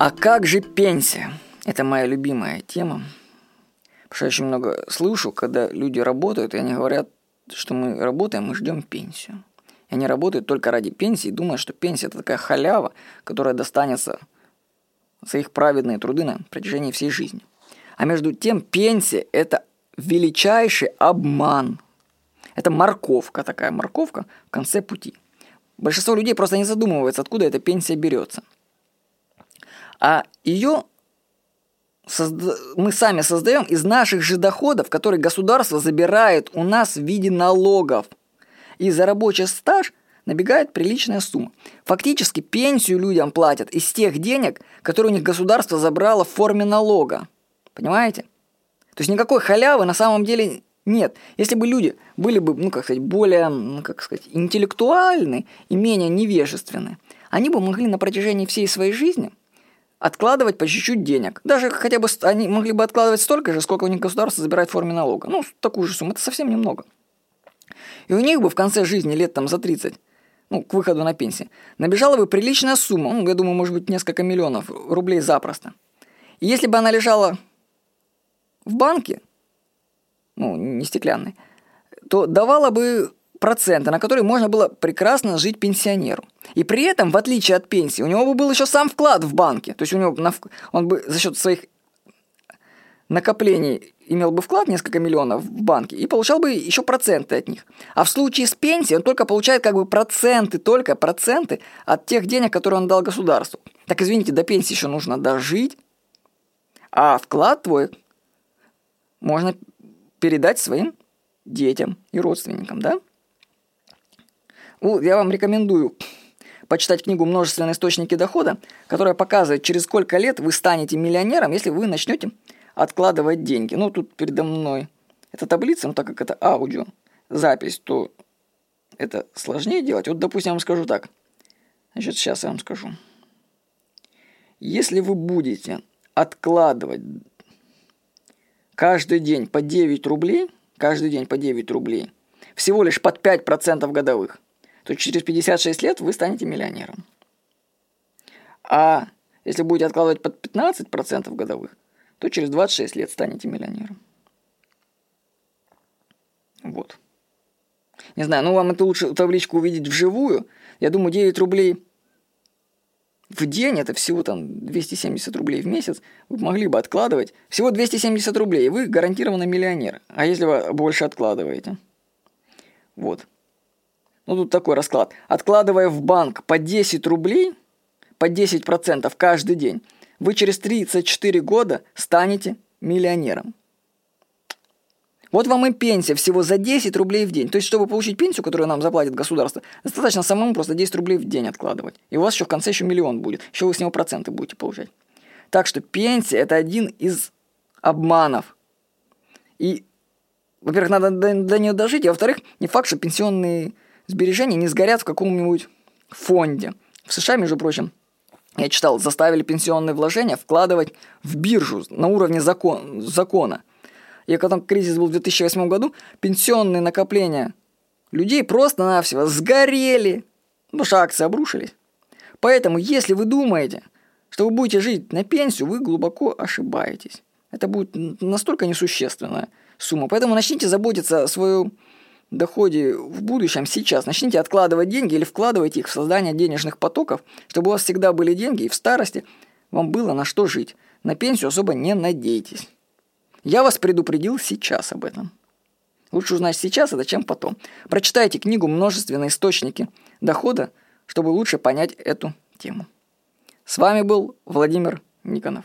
А как же пенсия? Это моя любимая тема. Потому что я очень много слышу, когда люди работают, и они говорят, что мы работаем, мы ждем пенсию. И они работают только ради пенсии, думая, что пенсия это такая халява, которая достанется за их праведные труды на протяжении всей жизни. А между тем пенсия – это величайший обман. Это морковка такая, морковка в конце пути. Большинство людей просто не задумывается, откуда эта пенсия берется. А ее созда... мы сами создаем из наших же доходов, которые государство забирает у нас в виде налогов. И за рабочий стаж набегает приличная сумма. Фактически пенсию людям платят из тех денег, которые у них государство забрало в форме налога. Понимаете? То есть никакой халявы на самом деле нет. Если бы люди были бы, ну как сказать, более, ну как сказать, интеллектуальны и менее невежественны, они бы могли на протяжении всей своей жизни откладывать по чуть-чуть денег. Даже хотя бы они могли бы откладывать столько же, сколько у них государство забирает в форме налога. Ну, такую же сумму. Это совсем немного. И у них бы в конце жизни, лет там за 30, ну, к выходу на пенсию, набежала бы приличная сумма, ну, я думаю, может быть, несколько миллионов рублей запросто. И если бы она лежала в банке, ну, не стеклянной, то давала бы проценты, на которые можно было прекрасно жить пенсионеру. И при этом, в отличие от пенсии, у него бы был еще сам вклад в банке. То есть у него он бы за счет своих накоплений имел бы вклад несколько миллионов в банке и получал бы еще проценты от них. А в случае с пенсией он только получает как бы проценты, только проценты от тех денег, которые он дал государству. Так извините, до пенсии еще нужно дожить, а вклад твой можно передать своим детям и родственникам, да? Я вам рекомендую почитать книгу «Множественные источники дохода», которая показывает, через сколько лет вы станете миллионером, если вы начнете откладывать деньги. Ну, тут передо мной эта таблица, но так как это аудио, запись, то это сложнее делать. Вот, допустим, я вам скажу так. Значит, сейчас я вам скажу. Если вы будете откладывать каждый день по 9 рублей, каждый день по 9 рублей, всего лишь под 5% годовых, то через 56 лет вы станете миллионером. А если будете откладывать под 15% годовых, то через 26 лет станете миллионером. Вот. Не знаю, ну вам это лучше табличку увидеть вживую. Я думаю, 9 рублей в день, это всего там 270 рублей в месяц, вы могли бы откладывать. Всего 270 рублей, и вы гарантированно миллионер. А если вы больше откладываете? Вот. Ну, тут такой расклад. Откладывая в банк по 10 рублей, по 10% каждый день, вы через 34 года станете миллионером. Вот вам и пенсия всего за 10 рублей в день. То есть, чтобы получить пенсию, которую нам заплатит государство, достаточно самому просто 10 рублей в день откладывать. И у вас еще в конце еще миллион будет. Еще вы с него проценты будете получать. Так что пенсия – это один из обманов. И, во-первых, надо до, до нее дожить, а во-вторых, не факт, что пенсионные сбережения не сгорят в каком-нибудь фонде. В США, между прочим, я читал, заставили пенсионные вложения вкладывать в биржу на уровне закон, закона. И когда кризис был в 2008 году, пенсионные накопления людей просто-навсего сгорели, потому что акции обрушились. Поэтому, если вы думаете, что вы будете жить на пенсию, вы глубоко ошибаетесь. Это будет настолько несущественная сумма. Поэтому начните заботиться о своем доходе в будущем сейчас. Начните откладывать деньги или вкладывать их в создание денежных потоков, чтобы у вас всегда были деньги и в старости вам было на что жить. На пенсию особо не надейтесь. Я вас предупредил сейчас об этом. Лучше узнать сейчас это, чем потом. Прочитайте книгу «Множественные источники дохода», чтобы лучше понять эту тему. С вами был Владимир Никонов.